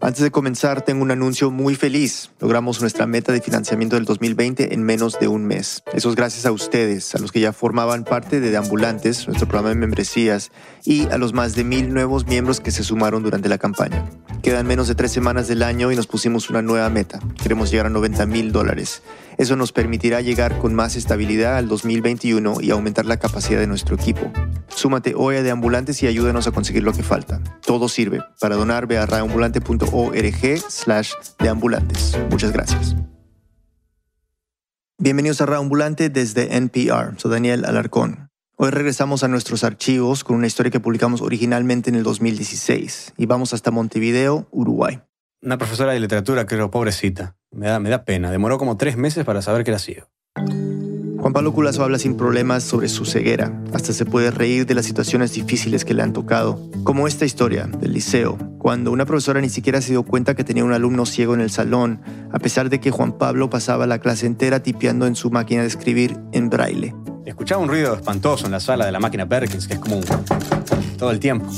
Antes de comenzar, tengo un anuncio muy feliz. Logramos nuestra meta de financiamiento del 2020 en menos de un mes. Eso es gracias a ustedes, a los que ya formaban parte de Deambulantes, nuestro programa de membresías, y a los más de mil nuevos miembros que se sumaron durante la campaña. Quedan menos de tres semanas del año y nos pusimos una nueva meta. Queremos llegar a 90 mil dólares. Eso nos permitirá llegar con más estabilidad al 2021 y aumentar la capacidad de nuestro equipo. Súmate hoy a Deambulantes y ayúdanos a conseguir lo que falta. Todo sirve. Para donar, ve a radioambulante.org slash deambulantes. Muchas gracias. Bienvenidos a Radioambulante desde NPR. Soy Daniel Alarcón. Hoy regresamos a nuestros archivos con una historia que publicamos originalmente en el 2016 y vamos hasta Montevideo, Uruguay. Una profesora de literatura, creo, pobrecita. Me da, me da pena. Demoró como tres meses para saber que era ciego. Juan Pablo Culazo habla sin problemas sobre su ceguera. Hasta se puede reír de las situaciones difíciles que le han tocado. Como esta historia del liceo, cuando una profesora ni siquiera se dio cuenta que tenía un alumno ciego en el salón, a pesar de que Juan Pablo pasaba la clase entera tipeando en su máquina de escribir en braille. Escuchaba un ruido espantoso en la sala de la máquina Perkins, que es como todo el tiempo.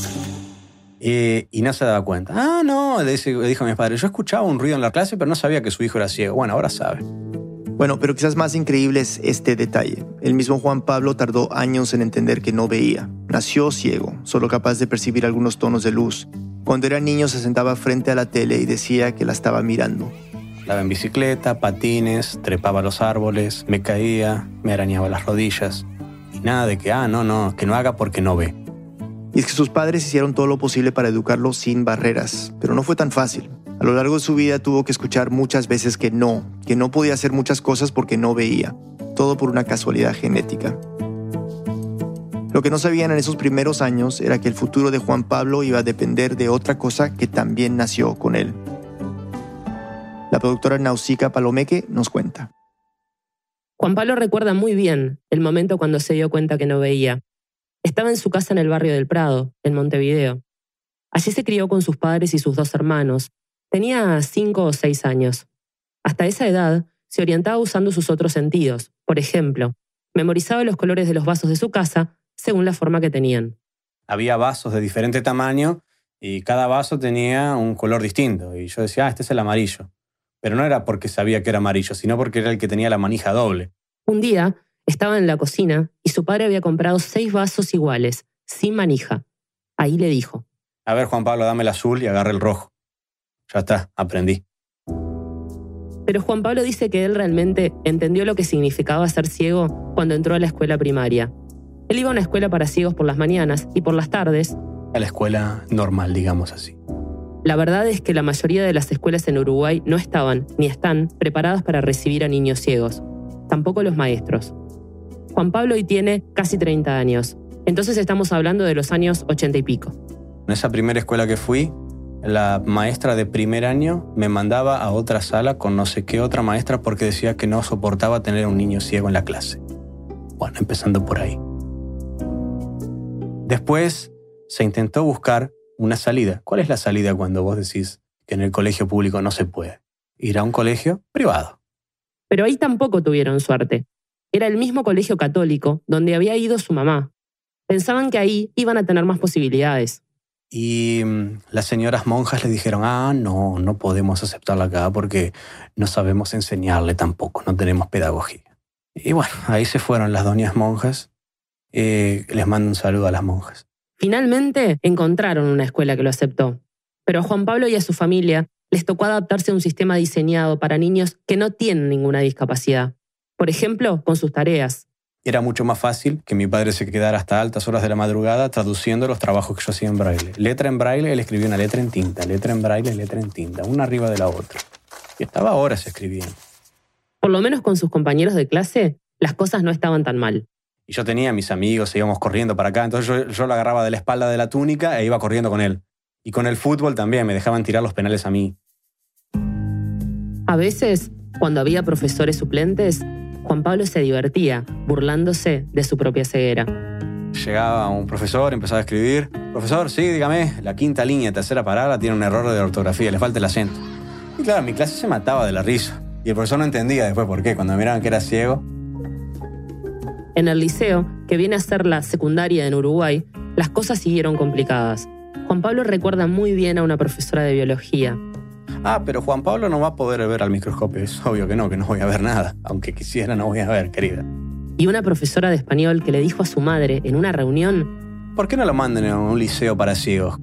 Y, y no se daba cuenta. Ah, no, le, dice- le dijo a mis padres, yo escuchaba un ruido en la clase, pero no sabía que su hijo era ciego. Bueno, ahora sabe. Bueno, pero quizás más increíble es este detalle. El mismo Juan Pablo tardó años en entender que no veía. Nació ciego, solo capaz de percibir algunos tonos de luz. Cuando era niño se sentaba frente a la tele y decía que la estaba mirando. Andaba en bicicleta, patines, trepaba los árboles, me caía, me arañaba las rodillas. Y nada de que, ah, no, no, que no haga porque no ve. Y es que sus padres hicieron todo lo posible para educarlo sin barreras, pero no fue tan fácil. A lo largo de su vida tuvo que escuchar muchas veces que no, que no podía hacer muchas cosas porque no veía, todo por una casualidad genética. Lo que no sabían en esos primeros años era que el futuro de Juan Pablo iba a depender de otra cosa que también nació con él. La productora Nausica Palomeque nos cuenta. Juan Pablo recuerda muy bien el momento cuando se dio cuenta que no veía. Estaba en su casa en el barrio del Prado, en Montevideo. Allí se crió con sus padres y sus dos hermanos. Tenía cinco o seis años. Hasta esa edad se orientaba usando sus otros sentidos. Por ejemplo, memorizaba los colores de los vasos de su casa según la forma que tenían. Había vasos de diferente tamaño y cada vaso tenía un color distinto. Y yo decía, ah, este es el amarillo. Pero no era porque sabía que era amarillo, sino porque era el que tenía la manija doble. Un día estaba en la cocina y su padre había comprado seis vasos iguales, sin manija. Ahí le dijo, A ver, Juan Pablo, dame el azul y agarra el rojo. Ya está, aprendí. Pero Juan Pablo dice que él realmente entendió lo que significaba ser ciego cuando entró a la escuela primaria. Él iba a una escuela para ciegos por las mañanas y por las tardes. A la escuela normal, digamos así. La verdad es que la mayoría de las escuelas en Uruguay no estaban ni están preparadas para recibir a niños ciegos. Tampoco los maestros. Juan Pablo hoy tiene casi 30 años. Entonces estamos hablando de los años 80 y pico. En esa primera escuela que fui, la maestra de primer año me mandaba a otra sala con no sé qué otra maestra porque decía que no soportaba tener a un niño ciego en la clase. Bueno, empezando por ahí. Después se intentó buscar una salida. ¿Cuál es la salida cuando vos decís que en el colegio público no se puede? Ir a un colegio privado. Pero ahí tampoco tuvieron suerte. Era el mismo colegio católico donde había ido su mamá. Pensaban que ahí iban a tener más posibilidades. Y mm, las señoras monjas le dijeron, ah, no, no podemos aceptarla acá porque no sabemos enseñarle tampoco, no tenemos pedagogía. Y bueno, ahí se fueron las doñas monjas. Eh, les mando un saludo a las monjas. Finalmente encontraron una escuela que lo aceptó. Pero a Juan Pablo y a su familia les tocó adaptarse a un sistema diseñado para niños que no tienen ninguna discapacidad. Por ejemplo, con sus tareas. Era mucho más fácil que mi padre se quedara hasta altas horas de la madrugada traduciendo los trabajos que yo hacía en braille. Letra en braille, él escribía una letra en tinta, letra en braille, letra en tinta, una arriba de la otra. Y estaba horas escribiendo. Por lo menos con sus compañeros de clase, las cosas no estaban tan mal. Y yo tenía a mis amigos, íbamos corriendo para acá, entonces yo, yo lo agarraba de la espalda de la túnica e iba corriendo con él. Y con el fútbol también, me dejaban tirar los penales a mí. A veces, cuando había profesores suplentes, Juan Pablo se divertía, burlándose de su propia ceguera. Llegaba un profesor, empezaba a escribir. Profesor, sí, dígame, la quinta línea, tercera parada, tiene un error de ortografía, le falta el acento. Y claro, mi clase se mataba de la risa. Y el profesor no entendía después por qué. Cuando me miraban que era ciego, En el liceo, que viene a ser la secundaria en Uruguay, las cosas siguieron complicadas. Juan Pablo recuerda muy bien a una profesora de biología. Ah, pero Juan Pablo no va a poder ver al microscopio. Es obvio que no, que no voy a ver nada. Aunque quisiera, no voy a ver, querida. Y una profesora de español que le dijo a su madre en una reunión, ¿por qué no lo manden a un liceo para ciegos?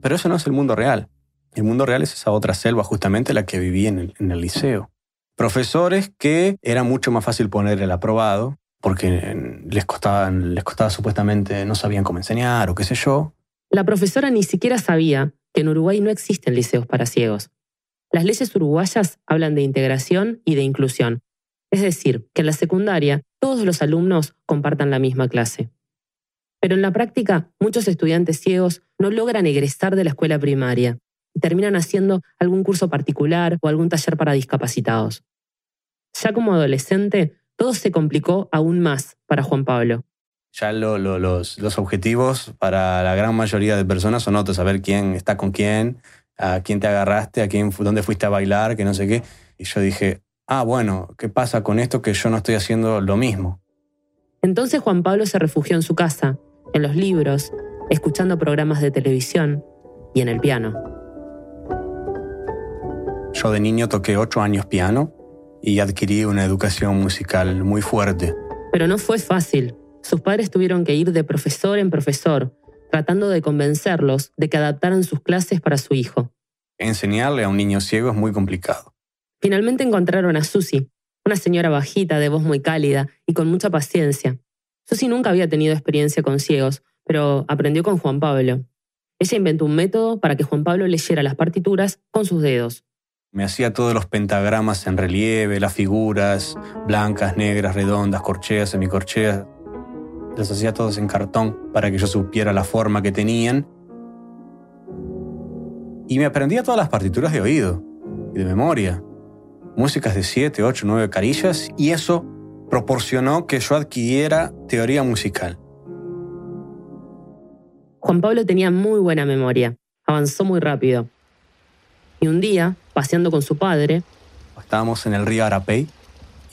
Pero eso no es el mundo real. El mundo real es esa otra selva justamente la que viví en el, en el liceo. Profesores que era mucho más fácil poner el aprobado porque les costaba, les costaba supuestamente, no sabían cómo enseñar o qué sé yo. La profesora ni siquiera sabía que en Uruguay no existen liceos para ciegos. Las leyes uruguayas hablan de integración y de inclusión, es decir, que en la secundaria todos los alumnos compartan la misma clase. Pero en la práctica, muchos estudiantes ciegos no logran egresar de la escuela primaria y terminan haciendo algún curso particular o algún taller para discapacitados. Ya como adolescente, todo se complicó aún más para Juan Pablo. Ya los, objetivos para la gran mayoría de personas son otros, saber quién está con quién, a quién te agarraste, a quién, dónde fuiste a bailar, que no sé qué. Y yo dije, ah, bueno, ¿qué pasa con esto que yo no estoy haciendo lo mismo? Entonces Juan Pablo se refugió en su casa, en los libros, escuchando programas de televisión y en el piano. Yo de niño toqué ocho años piano y adquirí una educación musical muy fuerte. Pero no fue fácil. Sus padres tuvieron que ir de profesor en profesor, tratando de convencerlos de que adaptaran sus clases para su hijo. Enseñarle a un niño ciego es muy complicado. Finalmente encontraron a Susie, una señora bajita, de voz muy cálida y con mucha paciencia. Susie nunca había tenido experiencia con ciegos, pero aprendió con Juan Pablo. Ella inventó un método para que Juan Pablo leyera las partituras con sus dedos. Me hacía todos los pentagramas en relieve, las figuras blancas, negras, redondas, corcheas, semicorcheas. Las hacía todos en cartón para que yo supiera la forma que tenían. Y me aprendía todas las partituras de oído y de memoria. Músicas de 7, 8, 9 carillas y eso proporcionó que yo adquiriera teoría musical. Juan Pablo tenía muy buena memoria, avanzó muy rápido. Y un día, paseando con su padre, estábamos en el río Arapey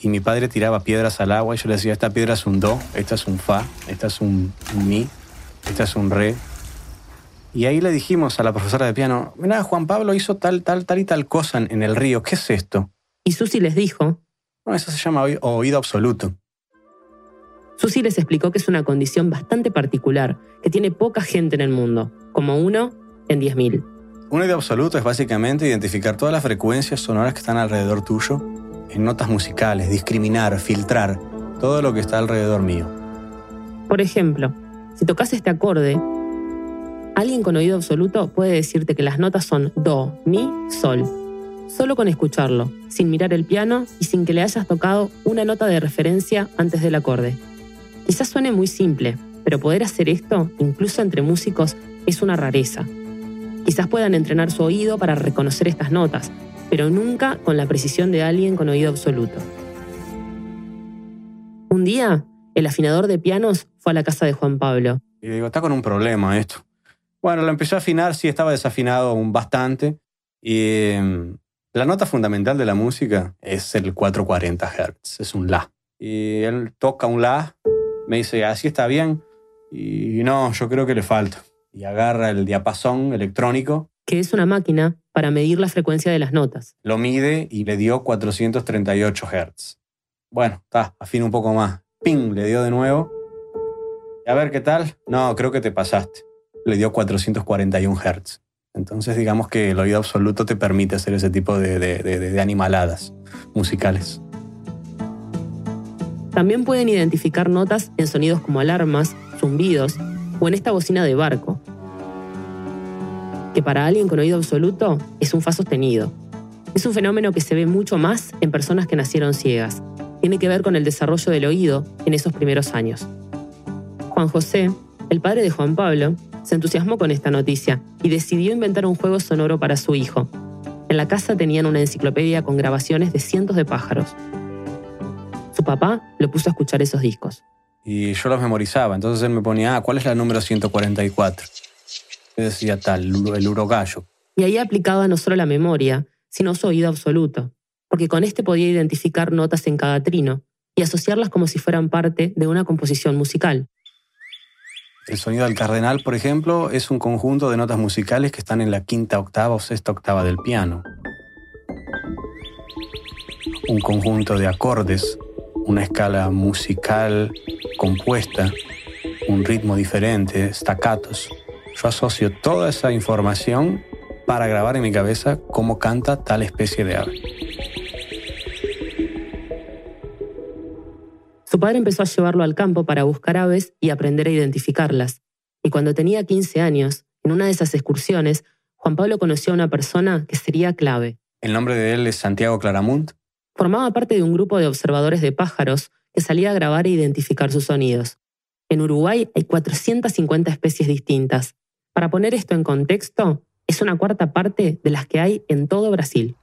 y mi padre tiraba piedras al agua y yo le decía, esta piedra es un do, esta es un fa, esta es un, mi, esta es un re. Y ahí le dijimos a la profesora de piano, mira, Juan Pablo hizo tal, tal, tal y tal cosa en el río, ¿qué es esto? Y Susi les dijo, no, eso se llama oído absoluto. Susi les explicó que es una condición bastante particular, que tiene poca gente en el mundo, como uno en 10.000. Un oído absoluto es básicamente identificar todas las frecuencias sonoras que están alrededor tuyo en notas musicales, discriminar, filtrar todo lo que está alrededor mío. Por ejemplo, si tocas este acorde, alguien con oído absoluto puede decirte que las notas son do, mi, sol. Solo con escucharlo, sin mirar el piano y sin que le hayas tocado una nota de referencia antes del acorde. Quizás suene muy simple, pero poder hacer esto, incluso entre músicos, es una rareza. Quizás puedan entrenar su oído para reconocer estas notas, pero nunca con la precisión de alguien con oído absoluto. Un día, el afinador de pianos fue a la casa de Juan Pablo. Y digo, está con un problema esto. Bueno, lo empezó a afinar, sí estaba desafinado bastante. Y em, la nota fundamental de la música es el 440 Hz, es un La. Y él toca un La, me dice, así está bien. Y no, yo creo que le falta y agarra el diapasón electrónico. Que es una máquina para medir la frecuencia de las notas. Lo mide y le dio 438 Hz. Bueno, está, afina un poco más. ¡Ping! Le dio de nuevo. A ver qué tal. No, creo que te pasaste. Le dio 441 Hz. Entonces digamos que el oído absoluto te permite hacer ese tipo de, de animaladas musicales. También pueden identificar notas en sonidos como alarmas, zumbidos o en esta bocina de barco, que para alguien con oído absoluto es un fa sostenido. Es un fenómeno que se ve mucho más en personas que nacieron ciegas. Tiene que ver con el desarrollo del oído en esos primeros años. Juan José, el padre de Juan Pablo, se entusiasmó con esta noticia y decidió inventar un juego sonoro para su hijo. En la casa tenían una enciclopedia con grabaciones de cientos de pájaros. Su papá lo puso a escuchar esos discos y yo los memorizaba. Entonces él me ponía, ah, ¿cuál es la número 144? Decía tal, el urogallo. Y ahí aplicaba no solo la memoria, sino su oído absoluto, porque con este podía identificar notas en cada trino y asociarlas como si fueran parte de una composición musical. El sonido del cardenal, por ejemplo, es un conjunto de notas musicales que están en la quinta octava o sexta octava del piano. Un conjunto de acordes, una escala musical compuesta, un ritmo diferente, staccatos. Yo asocio toda esa información para grabar en mi cabeza cómo canta tal especie de ave. Su padre empezó a llevarlo al campo para buscar aves y aprender a identificarlas. Y cuando tenía 15 años, en una de esas excursiones, Juan Pablo conoció a una persona que sería clave. El nombre de él es Santiago Claramunt. Formaba parte de un grupo de observadores de pájaros que salía a grabar e identificar sus sonidos. En Uruguay hay 450 especies distintas. Para poner esto en contexto, es una cuarta parte de las que hay en todo Brasil.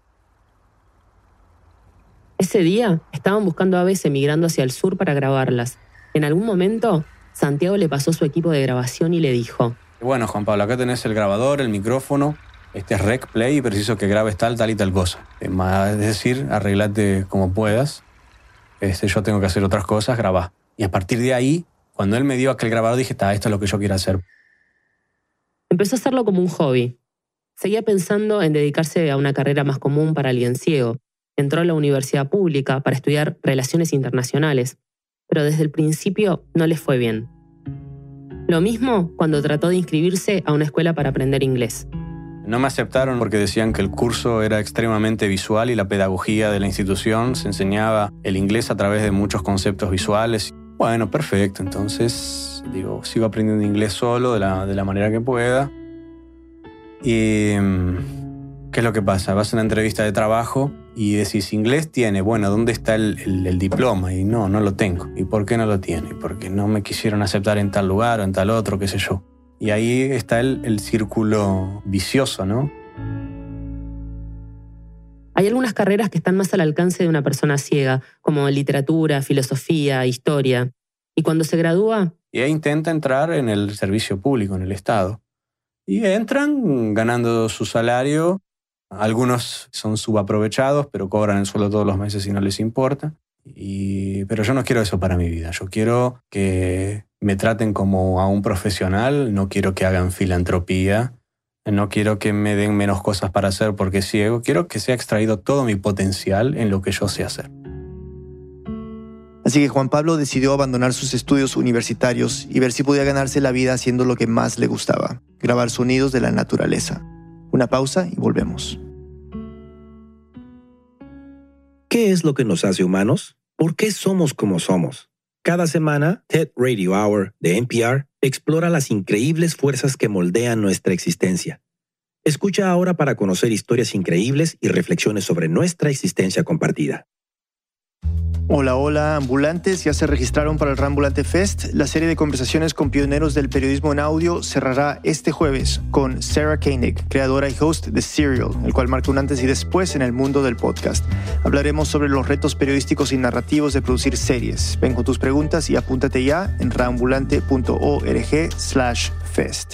Ese día estaban buscando aves emigrando hacia el sur para grabarlas. En algún momento, Santiago le pasó su equipo de grabación y le dijo, Bueno, Juan Pablo, acá tenés el grabador, el micrófono, este es rec play y preciso que grabes tal, tal y tal cosa. Es decir, arreglate como puedas. Este, yo tengo que hacer otras cosas, grabá. Y a partir de ahí, cuando él me dio aquel grabador, dije, está, esto es lo que yo quiero hacer. Empezó a hacerlo como un hobby. Seguía pensando en dedicarse a una carrera más común para alguien ciego, entró a la universidad pública para estudiar relaciones internacionales, pero desde el principio no le fue bien. Lo mismo cuando trató de inscribirse a una escuela para aprender inglés. No me aceptaron porque decían que el curso era extremadamente visual y la pedagogía de la institución se enseñaba el inglés a través de muchos conceptos visuales. Bueno, perfecto, entonces digo, sigo aprendiendo inglés solo de la, de la manera que pueda. Y mm, ¿Qué es lo que pasa? Vas a una entrevista de trabajo y decís, inglés tiene, bueno, ¿dónde está el, diploma? Y no, no lo tengo. ¿Y por qué no lo tiene? Porque no me quisieron aceptar en tal lugar o en tal otro, qué sé yo. Y ahí está el, el círculo vicioso, ¿no? Hay algunas carreras que están más al alcance de una persona ciega, como literatura, filosofía, historia. Y cuando se gradúa... Y intenta entrar en el servicio público, en el Estado. Y entran ganando su salario algunos son subaprovechados, pero cobran el sueldo todos los meses y no les importa. Y, pero yo no quiero eso para mi vida. Yo quiero que me traten como a un profesional, no quiero que hagan filantropía, no quiero que me den menos cosas para hacer porque ciego, quiero que sea extraído todo mi potencial en lo que yo sé hacer. Así que Juan Pablo decidió abandonar sus estudios universitarios y ver si podía ganarse la vida haciendo lo que más le gustaba, grabar sonidos de la naturaleza. Una pausa y volvemos. ¿Qué es lo que nos hace humanos? ¿Por qué somos como somos? Cada semana, TED Radio Hour de NPR explora las increíbles fuerzas que moldean nuestra existencia. Escucha ahora para conocer historias increíbles y reflexiones sobre nuestra existencia compartida. Hola, hola, ambulantes. Ya se registraron para el Rambulante Fest. La serie de conversaciones con pioneros del periodismo en audio cerrará este jueves con Sarah Koenig, creadora y host de Serial, el cual marca un antes y después en el mundo del podcast. Hablaremos sobre los retos periodísticos y narrativos de producir series. Ven con tus preguntas y apúntate ya en rambulante.org/fest.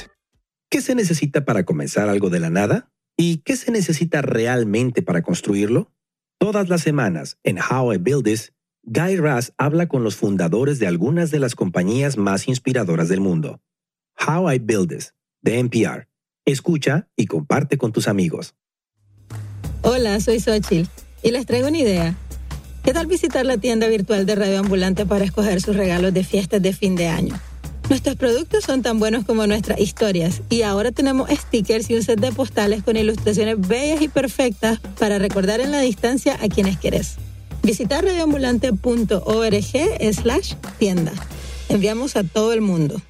¿Qué se necesita para comenzar algo de la nada? ¿Y qué se necesita realmente para construirlo? Todas las semanas en How I Build This Guy Raz habla con los fundadores de algunas de las compañías más inspiradoras del mundo. How I Build This, de NPR. Escucha y comparte con tus amigos. Hola, soy Xochitl y les traigo una idea. ¿Qué tal visitar la tienda virtual de Radio Ambulante para escoger sus regalos de fiestas de fin de año? Nuestros productos son tan buenos como nuestras historias y ahora tenemos stickers y un set de postales con ilustraciones bellas y perfectas para recordar en la distancia a quienes querés. Visita radioambulante.org slash tienda. Enviamos a todo el mundo.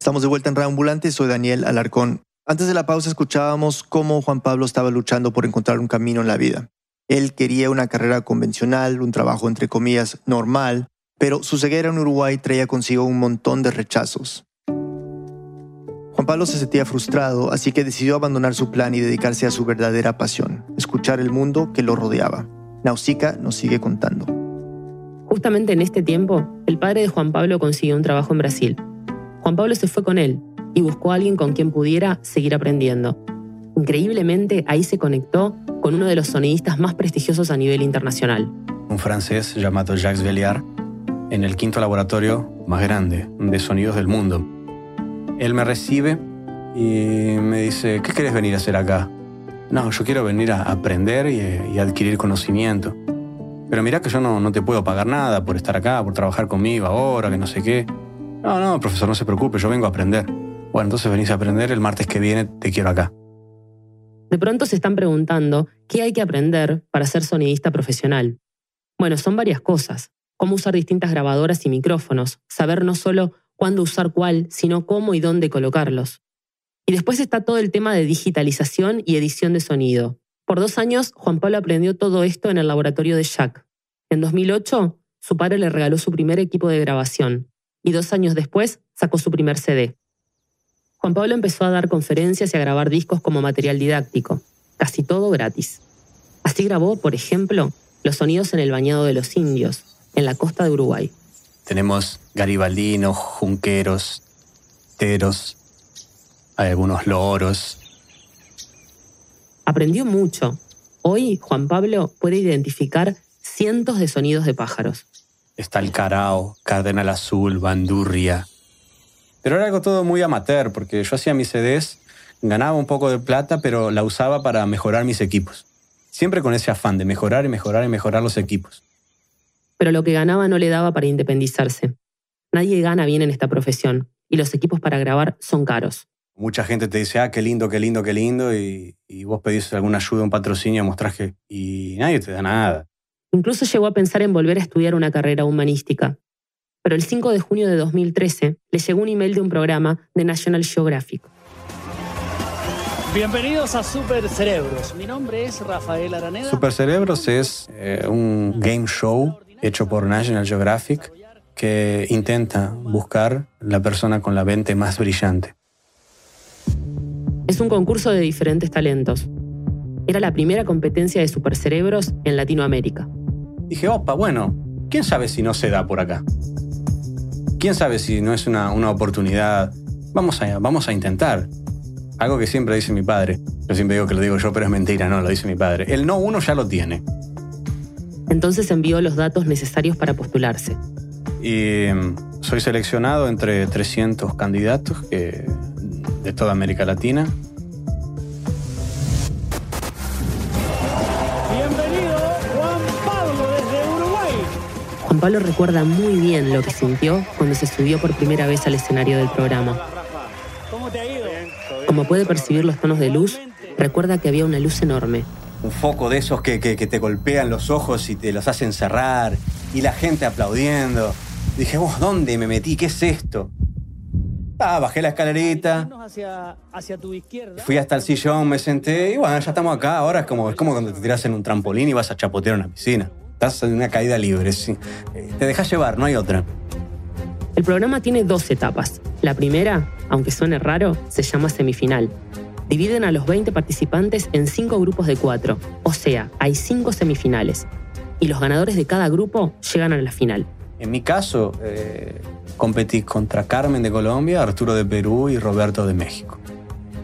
Estamos de vuelta en Radio Ambulante, soy Daniel Alarcón. Antes de la pausa escuchábamos cómo Juan Pablo estaba luchando por encontrar un camino en la vida. Él quería una carrera convencional, un trabajo entre comillas normal, pero su ceguera en Uruguay traía consigo un montón de rechazos. Juan Pablo se sentía frustrado, así que decidió abandonar su plan y dedicarse a su verdadera pasión, escuchar el mundo que lo rodeaba. Nausica nos sigue contando. Justamente en este tiempo, el padre de Juan Pablo consiguió un trabajo en Brasil. Juan Pablo se fue con él y buscó a alguien con quien pudiera seguir aprendiendo. Increíblemente, ahí se conectó con uno de los sonidistas más prestigiosos a nivel internacional. Un francés llamado Jacques Velliard. en el quinto laboratorio más grande de sonidos del mundo. Él me recibe y me dice, ¿qué querés venir a hacer acá? No, yo quiero venir a aprender y, adquirir conocimiento. Pero mira que yo no, no te puedo pagar nada por estar acá, por trabajar conmigo ahora, que no sé qué. No, no, profesor, no se preocupe, yo vengo a aprender. Bueno, entonces venís a aprender, el martes que viene te quiero acá. De pronto se están preguntando qué hay que aprender para ser sonidista profesional. Bueno, son varias cosas. Cómo usar distintas grabadoras y micrófonos, saber no solo cuándo usar cuál, sino cómo y dónde colocarlos. Y después está todo el tema de digitalización y edición de sonido. Por dos años, Juan Pablo aprendió todo esto en el laboratorio de Jack. En 2008, su padre le regaló su primer equipo de grabación y dos años después sacó su primer CD. Juan Pablo empezó a dar conferencias y a grabar discos como material didáctico, casi todo gratis. Así grabó, por ejemplo, los sonidos en el bañado de los indios, en la costa de Uruguay. Tenemos garibaldinos, junqueros, teros, algunos loros. Aprendió mucho. Hoy Juan Pablo puede identificar cientos de sonidos de pájaros. Está el carao, cardenal azul, bandurria, pero era algo todo muy amateur, porque yo hacía mis CDs, ganaba un poco de plata, pero la usaba para mejorar mis equipos. Siempre con ese afán de mejorar y mejorar y mejorar los equipos. Pero lo que ganaba no le daba para independizarse. Nadie gana bien en esta profesión, y los equipos para grabar son caros. Mucha gente te dice, ah, qué lindo, qué lindo, qué lindo, y, y vos pedís alguna ayuda, un patrocinio, mostraje, y nadie te da nada. Incluso llegó a pensar en volver a estudiar una carrera humanística, pero el 5 de junio de 2013 le llegó un email de un programa de National Geographic. Bienvenidos a Super Cerebros. Mi nombre es Rafael Araneda. Super Cerebros es eh, un game show hecho por National Geographic que intenta buscar la persona con la mente más brillante. Es un concurso de diferentes talentos. Era la primera competencia de supercerebros en Latinoamérica. Dije, opa, bueno, ¿quién sabe si no se da por acá? quién sabe si no es una, oportunidad. Vamos a, vamos a intentar. Algo que siempre dice mi padre. Yo siempre digo que lo digo yo, pero es mentira, no, lo dice mi padre. El no uno ya lo tiene. Entonces envió los datos necesarios para postularse. Y em, soy seleccionado entre 300 candidatos de toda América Latina Juan Pablo recuerda muy bien lo que sintió cuando se subió por primera vez al escenario del programa. Como puede percibir los tonos de luz, recuerda que había una luz enorme. Un foco de esos que, te golpean los ojos y te los hacen cerrar, y la gente aplaudiendo. Dije, vos, ¿dónde me metí? ¿Qué es esto? Ah, bajé la escalerita. Fui hasta el sillón, me senté y bueno, ya estamos acá. Ahora es como, es como cuando te tiras en un trampolín y vas a chapotear una piscina. Estás en una caída libre, sí. Te dejas llevar, no hay otra. El programa tiene dos etapas. La primera, aunque suene raro, se llama semifinal. Dividen a los 20 participantes en cinco grupos de cuatro, o sea, hay cinco semifinales. Y los ganadores de cada grupo llegan a la final. En mi caso, eh, competí contra Carmen de Colombia, Arturo de Perú y Roberto de México.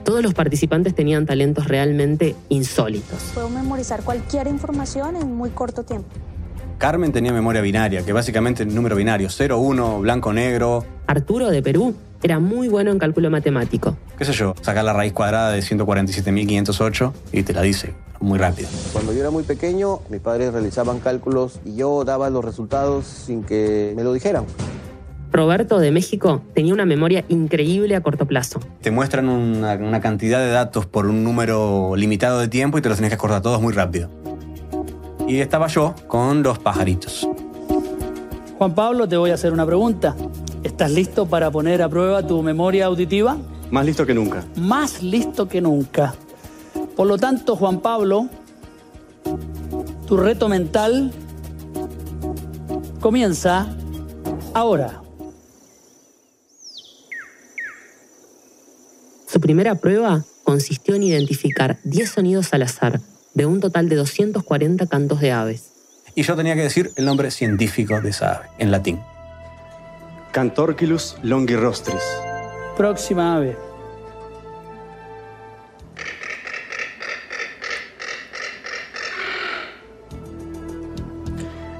Todos los participantes tenían talentos realmente insólitos. Puedo memorizar cualquier información en muy corto tiempo. Carmen tenía memoria binaria, que básicamente es número binario, 0, 1, blanco, negro. Arturo de Perú era muy bueno en cálculo matemático. ¿Qué sé yo? Sacar la raíz cuadrada de 147.508 y te la dice muy rápido. Cuando yo era muy pequeño, mis padres realizaban cálculos y yo daba los resultados sin que me lo dijeran. Roberto de México tenía una memoria increíble a corto plazo. Te muestran una, cantidad de datos por un número limitado de tiempo y te los tenés que acordar todos muy rápido. Y estaba yo con los pajaritos. Juan Pablo, te voy a hacer una pregunta. ¿Estás listo para poner a prueba tu memoria auditiva? Más listo que nunca. Más listo que nunca. Por lo tanto, Juan Pablo, tu reto mental comienza ahora. Su primera prueba consistió en identificar 10 sonidos al azar, de un total de 240 cantos de aves. Y yo tenía que decir el nombre científico de esa ave, en latín. Cantorquilus longirostris. Próxima ave.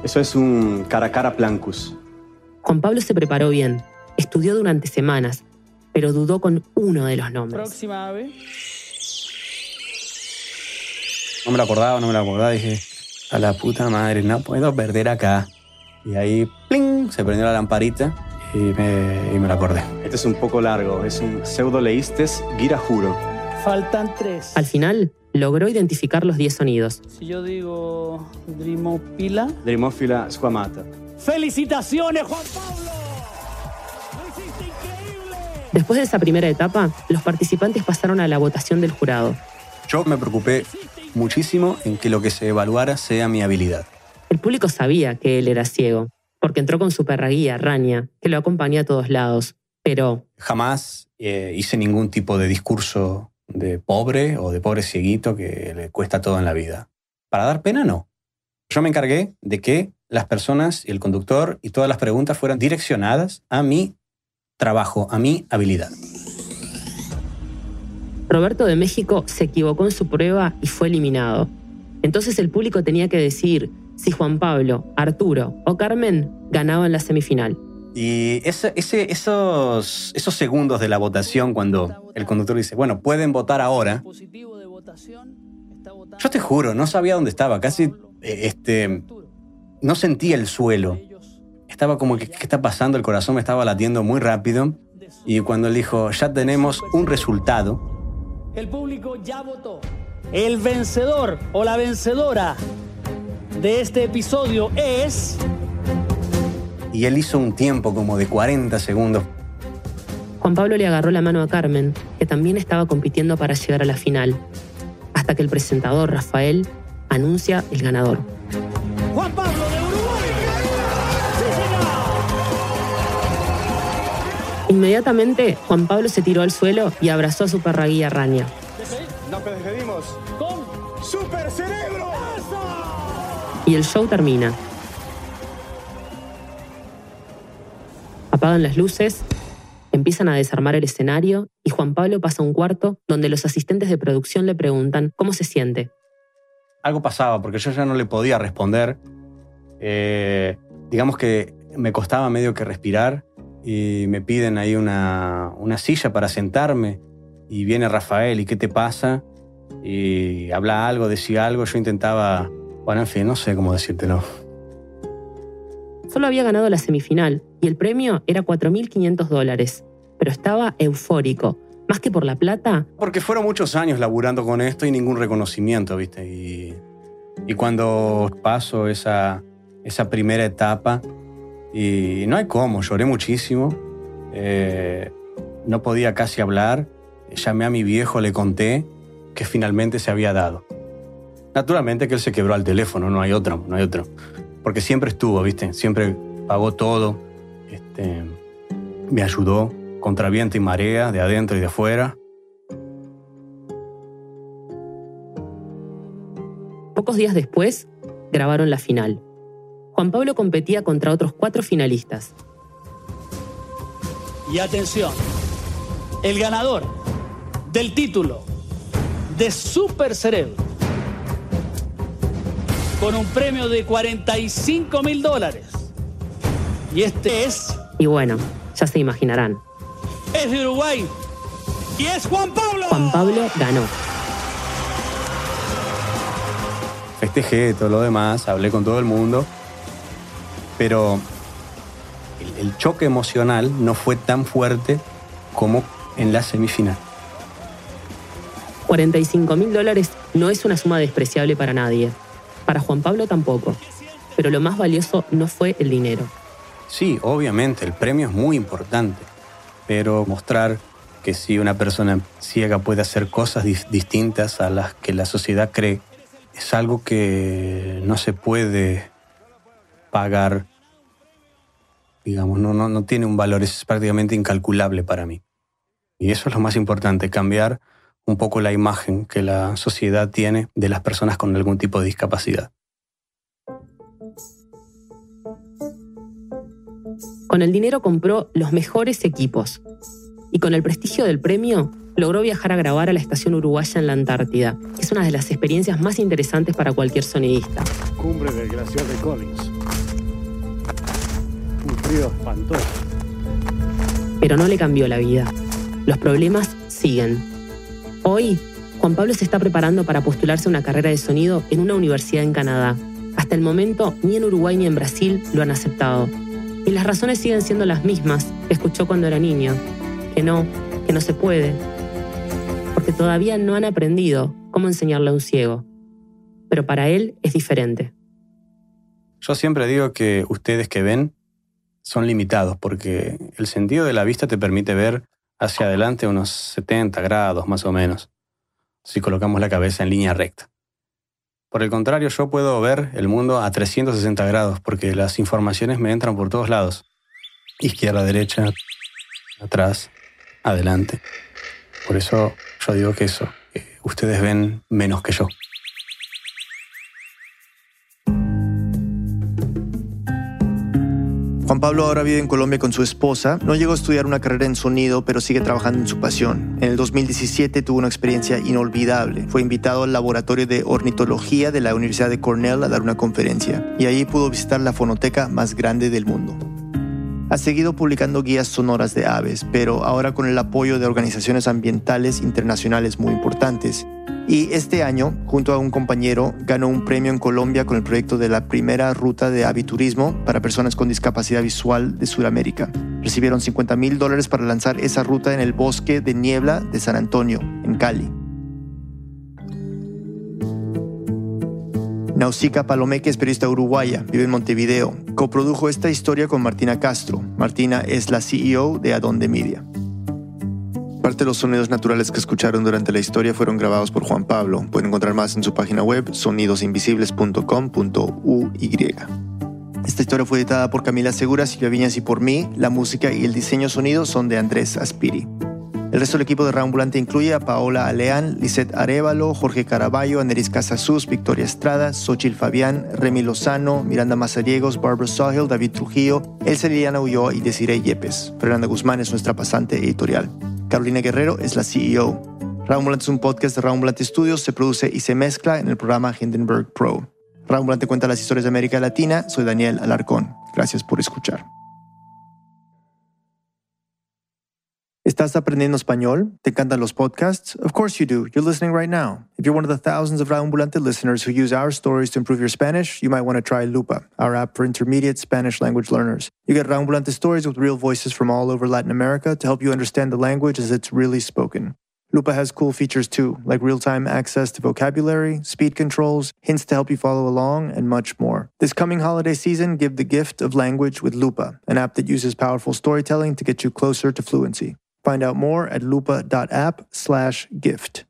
Eso es un caracara plancus. Juan Pablo se preparó bien, estudió durante semanas, pero dudó con uno de los nombres. Próxima ave. No me lo acordaba, no me lo acordaba. Dije, a la puta madre, no puedo perder acá. Y ahí, ¡pling! se prendió la lamparita y me, y me lo acordé. Este es un poco largo, es un pseudoleístes girajuro. Faltan tres. Al final, logró identificar los 10 sonidos. Si yo digo Drimopila. Dremófila squamata. ¡Felicitaciones, Juan Pablo! ¡Lo hiciste increíble! Después de esa primera etapa, los participantes pasaron a la votación del jurado. Yo me preocupé muchísimo en que lo que se evaluara sea mi habilidad. El público sabía que él era ciego, porque entró con su perra guía, Rania, que lo acompañó a todos lados. Pero Jamás eh, hice ningún tipo de discurso de pobre o de pobre cieguito que le cuesta todo en la vida. Para dar pena, no. Yo me encargué de que las personas y el conductor y todas las preguntas fueran direccionadas a mi trabajo, a mi habilidad. Roberto de México se equivocó en su prueba y fue eliminado. Entonces el público tenía que decidir si Juan Pablo, Arturo o Carmen ganaban la semifinal. Y ese- ese- esos, esos segundos de la votación, cuando el conductor dice, bueno, pueden votar ahora, yo te juro, no sabía dónde estaba, casi eh, este, no sentía el suelo. Estaba como que, ¿qué está pasando? El corazón me estaba latiendo muy rápido. Y cuando él dijo, ya tenemos un resultado, El público ya votó. El vencedor o la vencedora de este episodio es. y él hizo un tiempo como de 40 segundos. Juan Pablo le agarró la mano a Carmen, que también estaba compitiendo para llegar a la final, hasta que el presentador Rafael anuncia el ganador. Juan Pablo de Uruguay. ¡Sí, señor! Inmediatamente, Juan Pablo se tiró al suelo y abrazó a su perra guía Rania. Nos despedimos. Con ¡Super Cerebro! Y el show termina. Apagan las luces, empiezan a desarmar el escenario y Juan Pablo pasa a un cuarto donde los asistentes de producción le preguntan cómo se siente. Algo pasaba porque yo ya no le podía responder. Eh, digamos que me costaba medio que respirar y me piden ahí una, una silla para sentarme y viene Rafael y ¿qué te pasa? Y habla algo, decía algo, yo intentaba, bueno, en fin, no sé cómo decírtelo. Solo había ganado la semifinal y el premio era 4.500 dólares, pero estaba eufórico, más que por la plata, Porque fueron muchos años laburando con esto y ningún reconocimiento, ¿viste? Y, y cuando paso esa, esa primera etapa, y no hay cómo, lloré muchísimo, eh, no podía casi hablar, llamé a mi viejo, le conté que finalmente se había dado. Naturalmente que él se quebró al teléfono, no hay otro, no hay otro. Porque siempre estuvo, ¿viste? Siempre pagó todo, este, me ayudó contra viento y marea, de adentro y de afuera. Pocos días después, grabaron la final. Juan Pablo competía contra otros cuatro finalistas. Y atención, el ganador del título de Super Cerebro con un premio de 45 mil dólares. Y este es, Y bueno, ya se imaginarán, es de Uruguay y es Juan Pablo. Juan Pablo ganó. Festejé todo lo demás, hablé con todo el mundo, pero el, el choque emocional no fue tan fuerte como en la semifinal. 45 mil dólares no es una suma despreciable para nadie. Para Juan Pablo tampoco. Pero lo más valioso no fue el dinero. Sí, obviamente, el premio es muy importante, pero mostrar que si una persona ciega puede hacer cosas dis- distintas a las que la sociedad cree, es algo que no se puede pagar, digamos, no, no, no tiene un valor, es prácticamente incalculable para mí. Y eso es lo más importante, cambiar un poco la imagen que la sociedad tiene de las personas con algún tipo de discapacidad. Con el dinero compró los mejores equipos. Y con el prestigio del premio, logró viajar a grabar a la estación uruguaya en la Antártida, es una de las experiencias más interesantes para cualquier sonidista. Cumbre del glaciar de Collins. Un frío espantoso. Pero no le cambió la vida. Los problemas siguen. Hoy, Juan Pablo se está preparando para postularse a una carrera de sonido en una universidad en Canadá. Hasta el momento, ni en Uruguay ni en Brasil lo han aceptado. Y las razones siguen siendo las mismas que escuchó cuando era niño. Que no, que no se puede. Porque todavía no han aprendido cómo enseñarle a un ciego. Pero para él es diferente. Yo siempre digo que ustedes que ven son limitados porque el sentido de la vista te permite ver hacia adelante unos 70 grados más o menos, si colocamos la cabeza en línea recta. Por el contrario, yo puedo ver el mundo a 360 grados porque las informaciones me entran por todos lados. Izquierda, derecha, atrás, adelante. Por eso yo digo que eso, ustedes ven menos que yo. Pablo ahora vive en Colombia con su esposa. No llegó a estudiar una carrera en sonido, pero sigue trabajando en su pasión. En el 2017 tuvo una experiencia inolvidable. Fue invitado al laboratorio de ornitología de la Universidad de Cornell a dar una conferencia y ahí pudo visitar la fonoteca más grande del mundo. Ha seguido publicando guías sonoras de aves, pero ahora con el apoyo de organizaciones ambientales internacionales muy importantes. Y este año, junto a un compañero, ganó un premio en Colombia con el proyecto de la primera ruta de aviturismo para personas con discapacidad visual de Sudamérica. Recibieron 50 mil dólares para lanzar esa ruta en el bosque de niebla de San Antonio, en Cali. Nausica Palomeque es periodista uruguaya, vive en Montevideo. Coprodujo esta historia con Martina Castro. Martina es la CEO de Adonde Media. Parte de los sonidos naturales que escucharon durante la historia fueron grabados por Juan Pablo. Pueden encontrar más en su página web sonidosinvisibles.com.uy. Esta historia fue editada por Camila Segura, Silvia Viñas y por mí. La música y el diseño sonido son de Andrés Aspiri. El resto del equipo de Rambulante incluye a Paola Aleán, Lisette Arevalo, Jorge Caraballo, Aneris Casasus, Victoria Estrada, Xochil Fabián, Remy Lozano, Miranda Mazariegos, Barbara Sahil, David Trujillo, Elsa Liliana Ulloa y Desiree Yepes. Fernanda Guzmán es nuestra pasante editorial. Carolina Guerrero es la CEO. Rambulante es un podcast de Rambulante Studios, se produce y se mezcla en el programa Hindenburg Pro. Rambulante cuenta las historias de América Latina, soy Daniel Alarcón. Gracias por escuchar. ¿Estás aprendiendo español? ¿Te encantan los podcasts? Of course you do. You're listening right now. If you're one of the thousands of Raambulante listeners who use our stories to improve your Spanish, you might want to try Lupa, our app for intermediate Spanish language learners. You get Raambulante stories with real voices from all over Latin America to help you understand the language as it's really spoken. Lupa has cool features too, like real time access to vocabulary, speed controls, hints to help you follow along, and much more. This coming holiday season, give the gift of language with Lupa, an app that uses powerful storytelling to get you closer to fluency. Find out more at lupa.app slash gift.